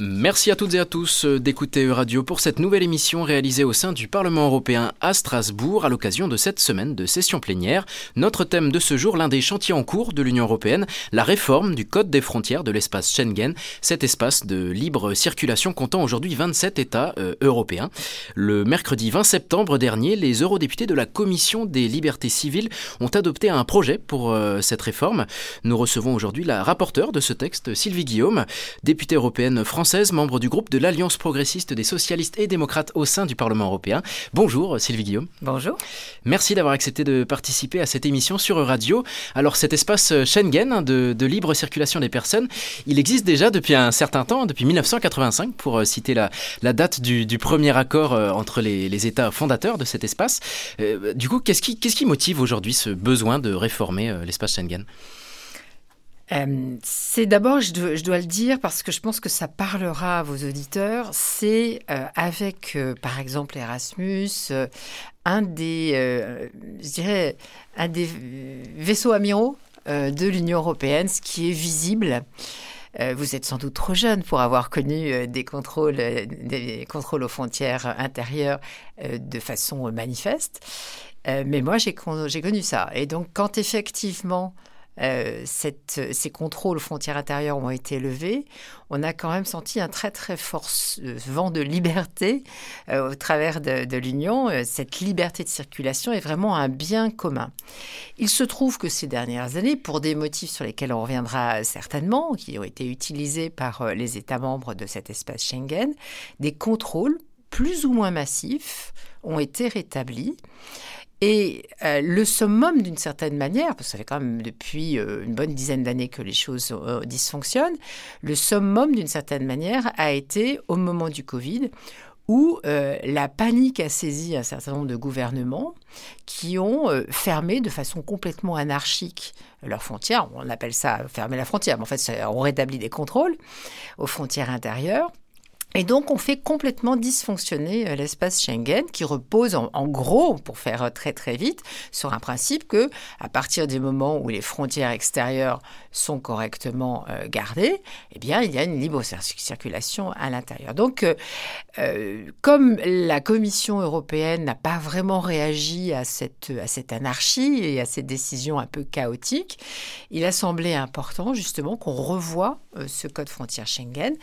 Merci à toutes et à tous euh, d'écouter Radio pour cette nouvelle émission réalisée au sein du Parlement européen à Strasbourg à l'occasion de cette semaine de session plénière. Notre thème de ce jour, l'un des chantiers en cours de l'Union européenne, la réforme du code des frontières de l'espace Schengen, cet espace de libre circulation comptant aujourd'hui 27 États euh, européens. Le mercredi 20 septembre dernier, les eurodéputés de la Commission des libertés civiles ont adopté un projet pour euh, cette réforme. Nous recevons aujourd'hui la rapporteure de ce texte, Sylvie Guillaume, députée européenne française membre du groupe de l'Alliance progressiste des socialistes et démocrates au sein du Parlement européen. Bonjour Sylvie Guillaume. Bonjour. Merci d'avoir accepté de participer à cette émission sur Radio. Alors cet espace Schengen hein, de, libre circulation des personnes, il existe déjà depuis un certain temps, depuis 1985 pour euh, citer la, date du, premier accord euh, entre les, États fondateurs de cet espace. Euh, du coup, qu'est-ce qui, qu'est-ce qui motive aujourd'hui ce besoin de réformer l'espace Schengen? Euh, c'est d'abord, je, dois le dire, parce que je pense que ça parlera à vos auditeurs, c'est euh, avec, euh, par exemple, Erasmus, un des, je dirais, un des vaisseaux amiraux de l'Union européenne, ce qui est visible. vous êtes sans doute trop jeune pour avoir connu des contrôles, des contrôles aux frontières intérieures de façon manifeste. mais moi, j'ai connu ça. Et donc, quand effectivement euh, ces contrôles aux frontières intérieures ont été levés, on a quand même senti un très très fort euh, vent de liberté euh, au travers de, l'Union. Cette liberté de circulation est vraiment un bien commun. Il se trouve que ces dernières années, pour des motifs sur lesquels on reviendra certainement, qui ont été utilisés par les États membres de cet espace Schengen, des contrôles plus ou moins massifs ont été rétablis. Et euh, le summum, d'une certaine manière, parce que ça fait quand même depuis euh, une bonne dizaine d'années que les choses euh, dysfonctionnent, le summum, d'une certaine manière, a été au moment du Covid, où la panique a saisi un certain nombre de gouvernements qui ont fermé de façon complètement anarchique leurs frontières. On appelle ça fermer la frontière, mais en fait, on rétablit des contrôles aux frontières intérieures et donc, on fait complètement dysfonctionner euh, l'espace Schengen, qui repose en, gros, pour faire euh, très très vite, sur un principe que, à partir du moment où les frontières extérieures sont correctement euh, gardées, eh bien, il y a une libre circulation à l'intérieur. Donc, comme la Commission européenne n'a pas vraiment réagi à cette, à cette anarchie et à cette décision un peu chaotique, il a semblé important justement qu'on revoie ce code frontière Schengen.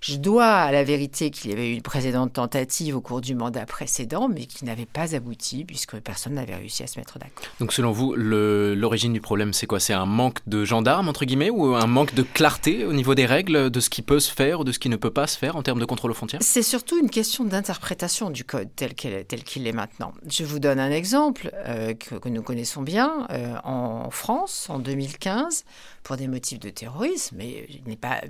Je dois à la vérité qu'il y avait eu une précédente tentative au cours du mandat précédent, mais qui n'avait pas abouti puisque personne n'avait réussi à se mettre d'accord. Donc selon vous, l'origine du problème, c'est quoi? C'est un manque de gendarmes, entre guillemets, ou un manque de clarté au niveau des règles, de ce qui peut se faire ou de ce qui ne peut pas se faire en termes de contrôle aux frontières? C'est surtout une question d'interprétation du code tel qu'il est maintenant. Je vous donne un exemple euh, que, nous connaissons bien. Euh, en France, en 2015, pour des motifs de terrorisme, mais il n'est pas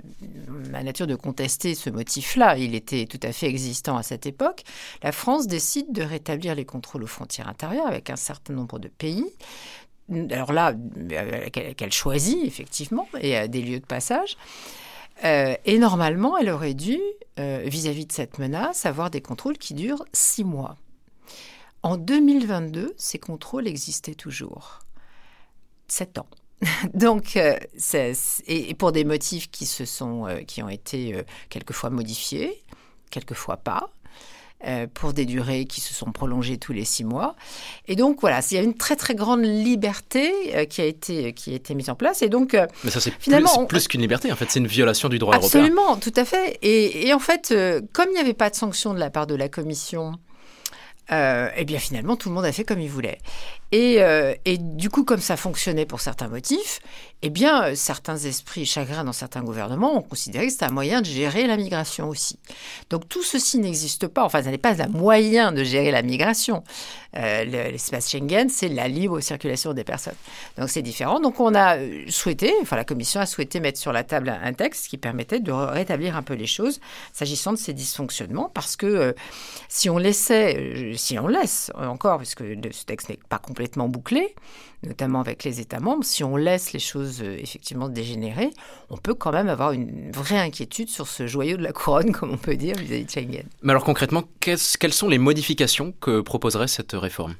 ma nature de contester ce motif-là, il était tout à fait existant à cette époque, la France décide de rétablir les contrôles aux frontières intérieures avec un certain nombre de pays. Alors là, euh, qu'elle choisit effectivement, et à des lieux de passage. Euh, et normalement, elle aurait dû, euh, vis-à-vis -vis de cette menace, avoir des contrôles qui durent six mois. En 2022, ces contrôles existaient toujours. Sept ans. Donc, euh, et pour des motifs qui se sont, euh, qui ont été euh, quelquefois modifiés, quelquefois pas. pour des durées qui se sont prolongées tous les six mois. Et donc voilà, il y a une très très grande liberté qui a été qui a été mise en place. Et donc mais ça c'est finalement plus, qu'une liberté en fait, c'est une violation du droit européen. Absolument, tout à fait. Et, et en fait, comme il n'y avait pas de sanction de la part de la Commission euh, eh bien finalement tout le monde a fait comme il voulait. Et, euh, et, du coup, comme ça fonctionnait pour certains motifs, eh bien, euh, certains esprits chagrins dans certains gouvernements ont considéré que c'était un moyen de gérer la migration aussi. Donc tout ceci n'existe pas, enfin, ça n'est pas un moyen de gérer la migration. L'espace Schengen, c'est la libre circulation des personnes. Donc c'est différent. Donc on a souhaité, enfin la Commission a souhaité mettre sur la table un texte qui permettait de rétablir un peu les choses s'agissant de ces dysfonctionnements, parce que si on laissait si on laisse encore, puisque ce texte n'est pas complètement bouclé, notamment avec les États membres, si on laisse les choses euh, effectivement dégénérer, on peut quand même avoir une vraie inquiétude sur ce joyau de la couronne, comme on peut dire, vis-à-vis de Schengen. Mais alors concrètement, quelles sont les modifications que proposerait cette réforme?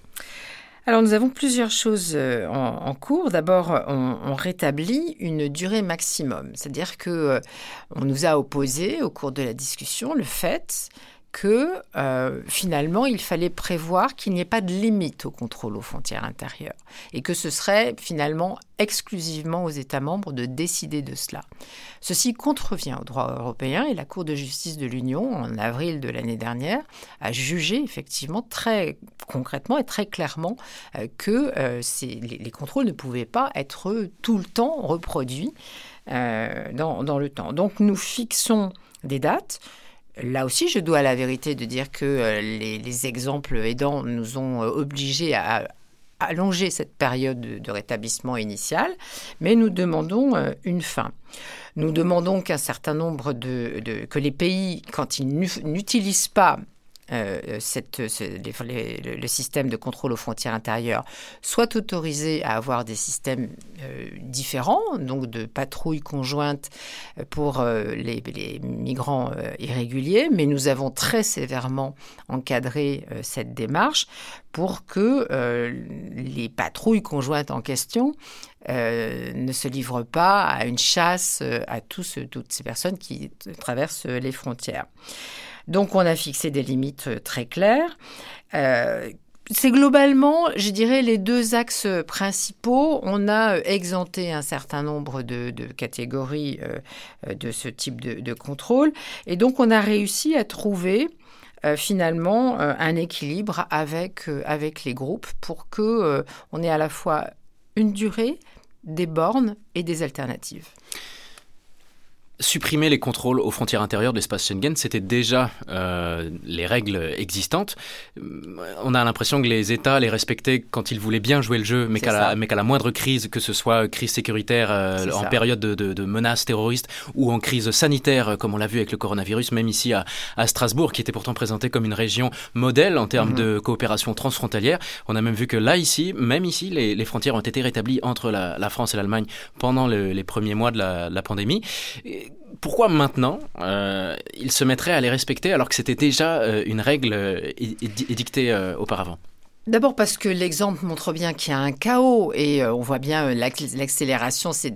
Alors nous avons plusieurs choses euh, en, cours. D'abord, on, rétablit une durée maximum, c'est-à-dire que euh, on nous a opposé au cours de la discussion le fait que euh, finalement, il fallait prévoir qu'il n'y ait pas de limite au contrôle aux frontières intérieures et que ce serait finalement exclusivement aux États membres de décider de cela. Ceci contrevient au droit européen et la Cour de justice de l'Union, en avril de l'année dernière, a jugé effectivement très concrètement et très clairement euh, que euh, les, contrôles ne pouvaient pas être tout le temps reproduits dans, dans le temps. Donc nous fixons des dates. Là aussi, je dois la vérité de dire que euh, les, exemples aidants nous ont euh, obligés à allonger cette période de, rétablissement initial, mais nous demandons euh, une fin. Nous demandons qu'un certain nombre de, que les pays, quand ils n'utilisent pas euh, cette, le, système de contrôle aux frontières intérieures soit autorisé à avoir des systèmes euh, différents, donc de patrouille conjointe pour euh, les, migrants irréguliers, mais nous avons très sévèrement encadré cette démarche pour que les patrouilles conjointes en question ne se livrent pas à une chasse à toutes ces personnes qui traversent les frontières. Donc on a fixé des limites euh, très claires. Euh, c'est globalement, je dirais, les deux axes principaux. On a euh, exempté un certain nombre de, catégories de ce type de, contrôle. Et donc, on a réussi à trouver finalement un équilibre avec, avec les groupes pour que on ait à la fois une durée, des bornes et des alternatives supprimer les contrôles aux frontières intérieures de l'espace Schengen, c'était déjà euh, les règles existantes. On a l'impression que les États les respectaient quand ils voulaient bien jouer le jeu, mais qu'à la, la moindre crise, que ce soit crise sécuritaire euh, en période de, de, de, menaces terroristes ou en crise sanitaire, comme on l'a vu avec le coronavirus, même ici à, à, Strasbourg, qui était pourtant présentée comme une région modèle en termes mhm. de coopération transfrontalière. On a même vu que là, ici, même ici, les, les frontières ont été rétablies entre la, la France et l'Allemagne pendant les premiers mois de la, la pandémie pourquoi maintenant euh, il se mettrait à les respecter alors que c'était déjà euh, une règle euh, édictée auparavant? D'abord parce que l'exemple montre bien qu'il y a un chaos et euh, on voit bien euh, l'accélération ces,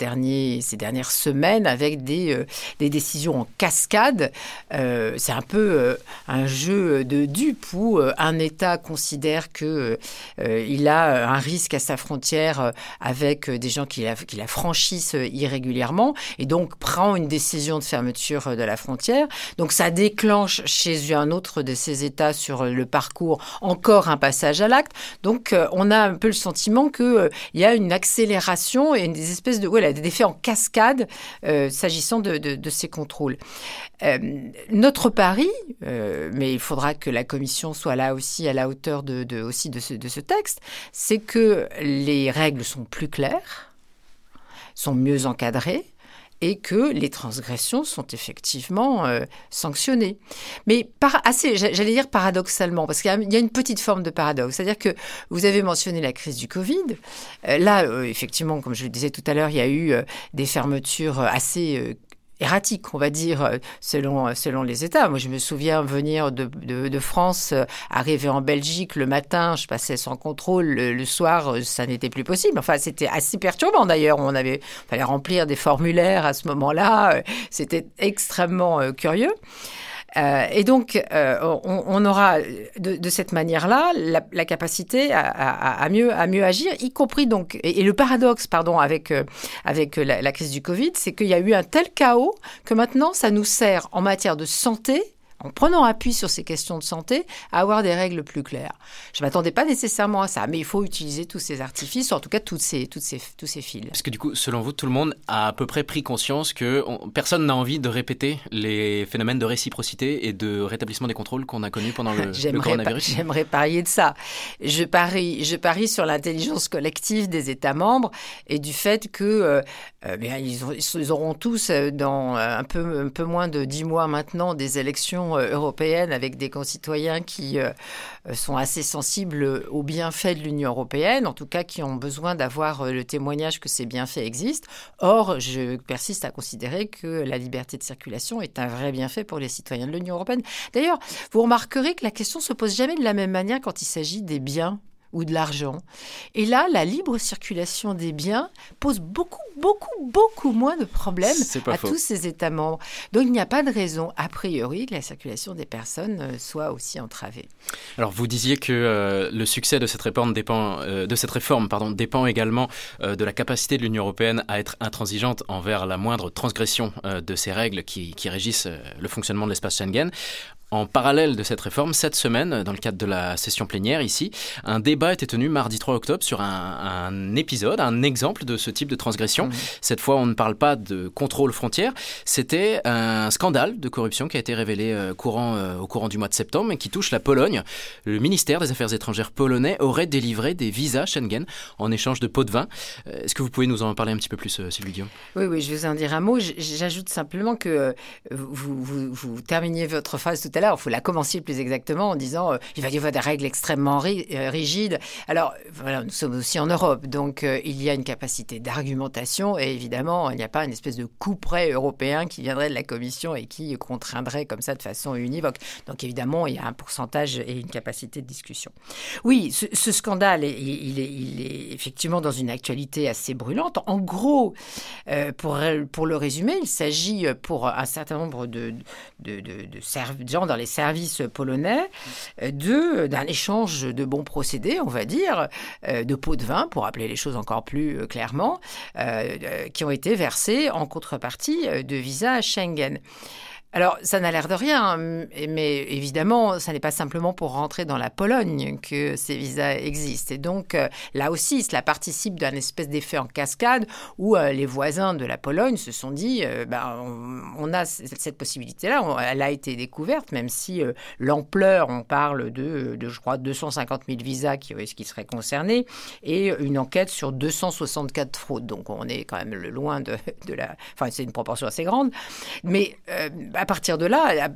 ces dernières semaines avec des, euh, décisions en cascade. c'est un peu un jeu de dupes où un État considère que il a un risque à sa frontière avec des gens qui la, qui la franchissent irrégulièrement et donc prend une décision de fermeture de la frontière. Donc ça déclenche chez un autre de ces États sur le parcours encore un passage à l'acte donc, euh, on a un peu le sentiment qu'il euh, y a une accélération et des espèces de voilà, des effets en cascade euh, s'agissant de, ces contrôles. notre pari, mais il faudra que la Commission soit là aussi à la hauteur aussi de ce texte, c'est que les règles sont plus claires, sont mieux encadrées, et que les transgressions sont effectivement euh, sanctionnées. Mais par, assez, j'allais dire paradoxalement, parce qu'il y, a une petite forme de paradoxe. C'est-à-dire que vous avez mentionné la crise du Covid. Euh, là, euh, effectivement, comme je le disais tout à l'heure, il y a eu des fermetures assez erratique, on va dire, euh, selon, euh, selon les États. Moi, je me souviens venir de, de, France, euh, arriver en Belgique le matin, je passais sans contrôle, le, soir, ça n'était plus possible. Enfin, c'était assez perturbant d'ailleurs. On avait, fallait remplir des formulaires à ce moment-là. C'était extrêmement curieux. Euh, et donc, euh, on, aura de, cette manière-là la, capacité à, mieux, à mieux agir, y compris donc. Et, le paradoxe, pardon, avec, euh, avec la crise du Covid, c'est qu'il y a eu un tel chaos que maintenant, ça nous sert en matière de santé en prenant appui sur ces questions de santé, à avoir des règles plus claires. Je ne m'attendais pas nécessairement à ça, mais il faut utiliser tous ces artifices, ou en tout cas toutes ces, toutes ces, tous ces fils. Parce que du coup, selon vous, tout le monde a à peu près pris conscience que personne n'a envie de répéter les phénomènes de réciprocité et de rétablissement des contrôles qu'on a connus pendant le, le coronavirus J'aimerais parier de ça. Je parie, je parie sur l'intelligence collective des États membres et du fait que euh, euh, ils, auront tous, euh, dans un peu, un peu moins de dix mois maintenant, des élections euh, européenne avec des concitoyens qui euh, sont assez sensibles aux bienfaits de l'Union européenne, en tout cas qui ont besoin d'avoir euh, le témoignage que ces bienfaits existent. Or, je persiste à considérer que la liberté de circulation est un vrai bienfait pour les citoyens de l'Union européenne. D'ailleurs, vous remarquerez que la question se pose jamais de la même manière quand il s'agit des biens ou de l'argent. Et là, la libre circulation des biens pose beaucoup, beaucoup, beaucoup moins de problèmes à tous ces États membres. Donc il n'y a pas de raison, a priori, que la circulation des personnes euh, soit aussi entravée. Alors vous disiez que euh, le succès de cette réforme dépend, euh, de cette réforme, pardon, dépend également de la capacité de l'Union européenne à être intransigeante envers la moindre transgression de ces règles qui, qui régissent le fonctionnement de l'espace Schengen. En parallèle de cette réforme, cette semaine, dans le cadre de la session plénière ici, un débat a été tenu mardi 3 octobre sur un, épisode, un exemple de ce type de transgression. Mmh. Cette fois, on ne parle pas de contrôle frontière, c'était un scandale de corruption qui a été révélé euh, courant, euh, au courant du mois de septembre et qui touche la Pologne. Le ministère des Affaires étrangères polonais aurait délivré des visas Schengen en échange de pots de vin. Euh, est-ce que vous pouvez nous en parler un petit peu plus, Sylvie Guillaume? Oui, oui, je vais vous en dire un mot. J'ajoute simplement que vous, vous, vous terminiez votre phrase tout à l'heure il faut la commencer plus exactement en disant euh, il va y avoir des règles extrêmement euh, rigides. Alors, nous sommes aussi en Europe, donc euh, il y a une capacité d'argumentation et évidemment, il n'y a pas une espèce de coup près européen qui viendrait de la Commission et qui contraindrait comme ça de façon univoque. Donc évidemment, il y a un pourcentage et une capacité de discussion. Oui, ce, scandale, il, est, effectivement dans une actualité assez brûlante. En gros, pour, pour le résumer, il s'agit pour un certain nombre de, de, de, de gens les services polonais de d'un échange de bons procédés, on va dire, euh, de pots de vin, pour appeler les choses encore plus euh, clairement, euh, qui ont été versés en contrepartie de visas Schengen. Alors, ça n'a l'air de rien, mais évidemment, ça n'est pas simplement pour rentrer dans la Pologne que ces visas existent. Et donc, euh, là aussi, cela participe d'un espèce d'effet en cascade où euh, les voisins de la Pologne se sont dit, euh, ben, on, a cette possibilité-là, elle a été découverte, même si l'ampleur, on parle de, je crois, 250 000 visas qui, seraient concernés et une enquête sur 264 fraudes. Donc, on est quand même loin de, de la... Enfin, c'est une proportion assez grande. Mais à partir de là,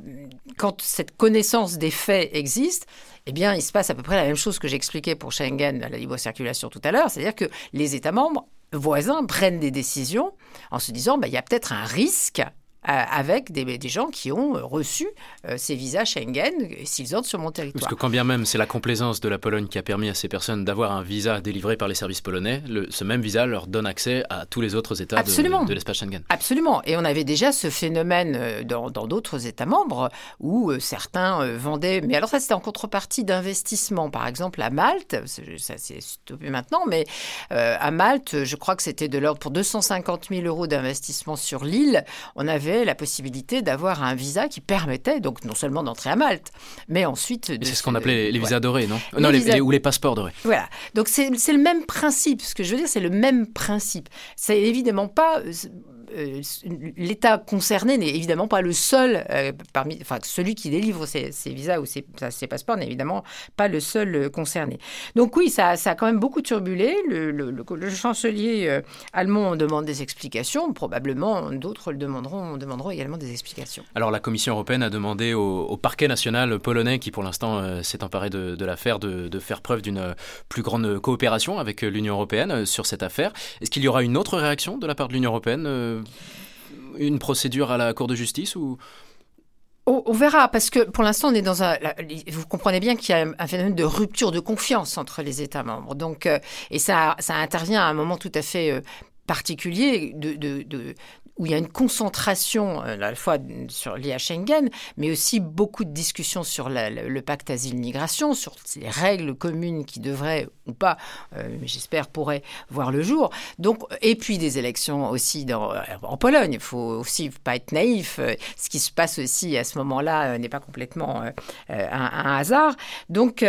quand cette connaissance des faits existe, eh bien, il se passe à peu près la même chose que j'expliquais pour Schengen, la libre circulation tout à l'heure, c'est-à-dire que les États membres voisins prennent des décisions en se disant, bah, il y a peut-être un risque avec des, gens qui ont euh, reçu euh, ces visas Schengen s'ils entrent sur mon territoire. Parce que quand bien même c'est la complaisance de la Pologne qui a permis à ces personnes d'avoir un visa délivré par les services polonais, ce même visa leur donne accès à tous les autres États de, de l'espace Schengen. Absolument. Et on avait déjà ce phénomène dans d'autres États membres où certains vendaient, mais alors ça c'était en contrepartie d'investissements. Par exemple à Malte, ça c'est stoppé maintenant, mais à Malte, je crois que c'était de l'ordre pour 250 000 euros d'investissement sur l'île. On avait la possibilité d'avoir un visa qui permettait donc non seulement d'entrer à Malte, mais ensuite C'est ce qu'on appelait les, visas dorés, non Non, les, ou les passeports dorés. Voilà. Donc c'est le même principe. Ce que je veux dire, c'est le même principe. C'est évidemment pas euh, l'État concerné n'est évidemment pas le seul, euh, parmi, enfin, celui qui délivre ces, visas ou ces, passeports n'est évidemment pas le seul euh, concerné. Donc oui, ça, a quand même beaucoup turbulé. Le, chancelier allemand demande des explications, probablement d'autres le demanderont, demanderont également des explications. Alors la Commission européenne a demandé au, parquet national polonais, qui pour l'instant s'est emparé de, l'affaire, de, faire preuve d'une plus grande coopération avec l'Union européenne sur cette affaire. Est-ce qu'il y aura une autre réaction de la part de l'Union européenne une procédure à la Cour de justice ou? On, verra, parce que pour l'instant, on est dans un. Vous comprenez bien qu'il y a un phénomène de rupture de confiance entre les États membres. Donc, euh, et ça, ça intervient à un moment tout à fait euh, particulier où il y a une concentration euh, à la fois sur liée à Schengen, mais aussi beaucoup de discussions sur le pacte asile-migration, sur les règles communes qui devraient ou pas, euh, j'espère pourraient voir le jour. Donc, et puis des élections aussi euh, en Pologne. Il faut aussi pas être naïf. Ce qui se passe aussi à ce moment-là n'est pas complètement un, hasard. Donc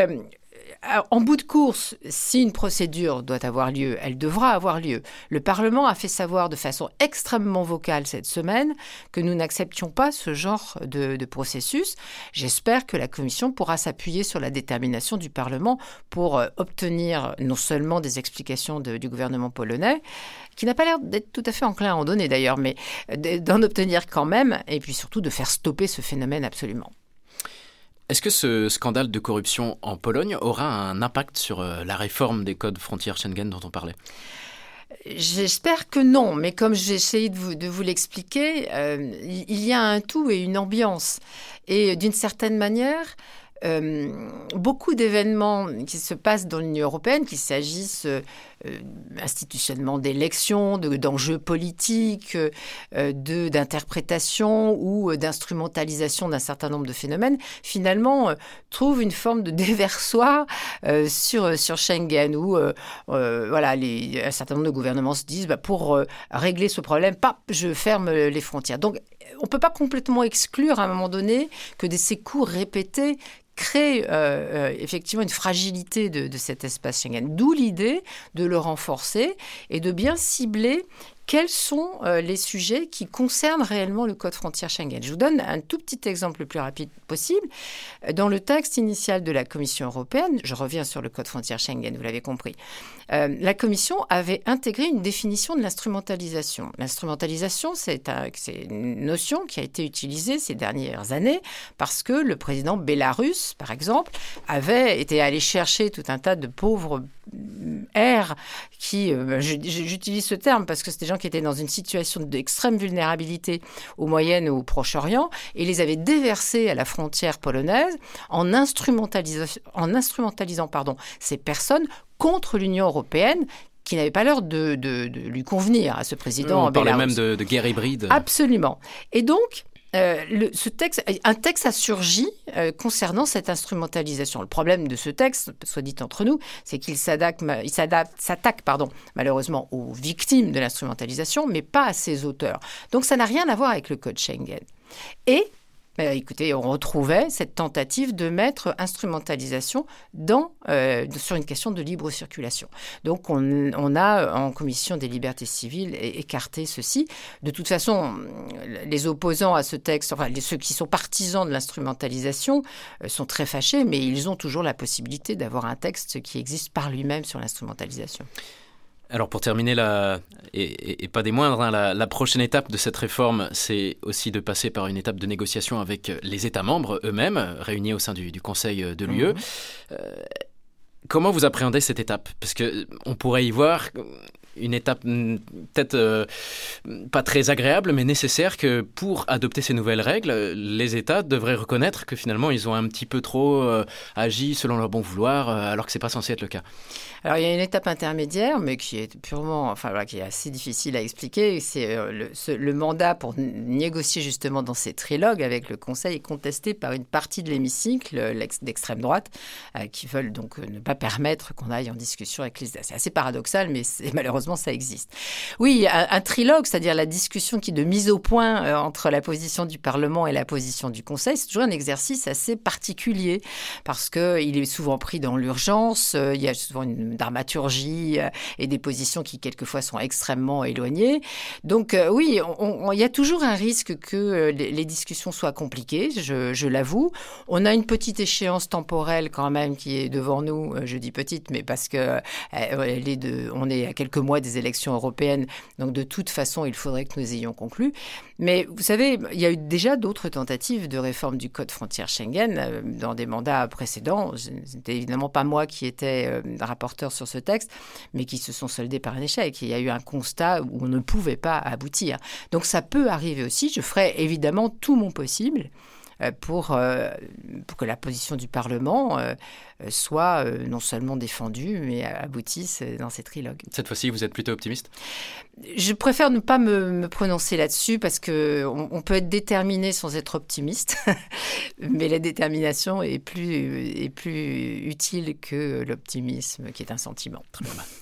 en bout de course, si une procédure doit avoir lieu, elle devra avoir lieu. Le Parlement a fait savoir de façon extrêmement vocale cette semaine que nous n'acceptions pas ce genre de, processus. J'espère que la Commission pourra s'appuyer sur la détermination du Parlement pour euh, obtenir non seulement des explications du gouvernement polonais, qui n'a pas l'air d'être tout à fait enclin à en donner d'ailleurs, mais euh, d'en obtenir quand même, et puis surtout de faire stopper ce phénomène absolument. Est-ce que ce scandale de corruption en Pologne aura un impact sur euh, la réforme des codes frontières Schengen dont on parlait? J'espère que non, mais comme j'ai essayé de vous, l'expliquer, euh, il y a un tout et une ambiance. Et d'une certaine manière, beaucoup d'événements qui se passent dans l'Union européenne, qu'il s'agisse institutionnellement d'élections, d'enjeux politiques, d'interprétation ou d'instrumentalisation d'un certain nombre de phénomènes, finalement trouvent une forme de déversoir sur, sur Schengen, où voilà, un certain nombre de gouvernements se disent, bah, pour régler ce problème, pas, je ferme les frontières. Donc, on ne peut pas complètement exclure à un moment donné que des, ces coups répétés créent euh, euh, effectivement une fragilité de, de cet espace Schengen. D'où l'idée de le renforcer et de bien cibler quels sont euh, les sujets qui concernent réellement le code frontière Schengen? Je vous donne un tout petit exemple le plus rapide possible. Dans le texte initial de la Commission européenne, je reviens sur le code frontière Schengen, vous l'avez compris, euh, la Commission avait intégré une définition de l'instrumentalisation. L'instrumentalisation, c'est une notion qui a été utilisée ces dernières années parce que le président Bélarus, par exemple, avait été allé chercher tout un tas de pauvres airs qui, euh, j'utilise ce terme parce que c'était des gens qui étaient dans une situation d'extrême vulnérabilité au Moyen ou au Proche-Orient et les avait déversés à la frontière polonaise en, instrumentalisant, en instrumentalisant pardon, ces personnes contre l'Union européenne qui n'avait pas l'air de, lui convenir à ce président. On parlait même de, de, guerre hybride. Absolument. Et donc, euh, ce texte, un texte a surgi concernant cette instrumentalisation. Le problème de ce texte, soit dit entre nous, c'est qu'il s'attaque, malheureusement aux victimes de l'instrumentalisation, mais pas à ses auteurs. Donc ça n'a rien à voir avec le code Schengen. Et bah, écoutez, on retrouvait cette tentative de mettre instrumentalisation dans, euh, sur une question de libre circulation. Donc on, a en commission des libertés civiles écarté ceci. De toute façon, les opposants à ce texte, enfin ceux qui sont partisans de l'instrumentalisation, euh, sont très fâchés, mais ils ont toujours la possibilité d'avoir un texte qui existe par lui-même sur l'instrumentalisation. Alors pour terminer, la, et, pas des moindres, hein, la, prochaine étape de cette réforme, c'est aussi de passer par une étape de négociation avec les États membres eux-mêmes, réunis au sein du, Conseil de l'UE. Mhm. Euh, comment vous appréhendez cette étape? Parce qu'on pourrait y voir une étape mm, peut-être euh, pas très agréable, mais nécessaire que pour adopter ces nouvelles règles, les États devraient reconnaître que finalement ils ont un petit peu trop euh, agi selon leur bon vouloir, euh, alors que c'est pas censé être le cas. Alors il y a une étape intermédiaire, mais qui est purement, enfin voilà, qui est assez difficile à expliquer. C'est le, le, mandat pour négocier justement dans ces trilogues avec le Conseil est contesté par une partie de l'hémicycle d'extrême droite, qui veulent donc ne pas permettre qu'on aille en discussion avec les. C'est assez paradoxal, mais c'est malheureusement ça existe. Oui, un, trilogue, c'est-à-dire la discussion qui de mise au point euh, entre la position du Parlement et la position du Conseil, c'est toujours un exercice assez particulier parce que il est souvent pris dans l'urgence. Euh, il y a souvent une dramaturgie euh, et des positions qui quelquefois sont extrêmement éloignées. Donc oui, il y a toujours un risque que les, discussions soient compliquées. Je, l'avoue. On a une petite échéance temporelle quand même qui est devant nous. Je dis petite, mais parce que est est à quelques mois des élections européennes. Donc de toute façon, il faudrait que nous ayons conclu. Mais vous savez, il y a eu déjà d'autres tentatives de réforme du code frontière Schengen euh, dans des mandats précédents. Ce n'était évidemment pas moi qui étais euh, rapporteur sur ce texte, mais qui se sont soldés par un échec. Il y a eu un constat où on ne pouvait pas aboutir. Donc ça peut arriver aussi. Je ferai évidemment tout mon possible euh, pour que la position du Parlement euh, soit euh, non seulement défendus, mais aboutissent dans ces trilogues. Cette fois-ci, vous êtes plutôt optimiste? Je préfère ne pas me, prononcer là-dessus parce qu'on on peut être déterminé sans être optimiste, mais la détermination est plus, est plus utile que l'optimisme, qui est un sentiment.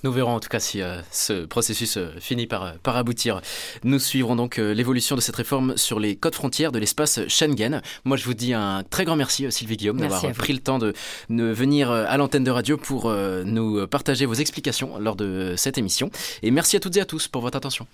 Nous verrons en tout cas si euh, ce processus finit par, par aboutir. Nous suivrons donc l'évolution de cette réforme sur les codes frontières de l'espace Schengen. Moi, je vous dis un très grand merci, Sylvie Guillaume, d'avoir pris le temps de, de venir venir euh, à l'antenne de radio pour euh, nous partager vos explications lors de cette émission. Et merci à toutes et à tous pour votre attention.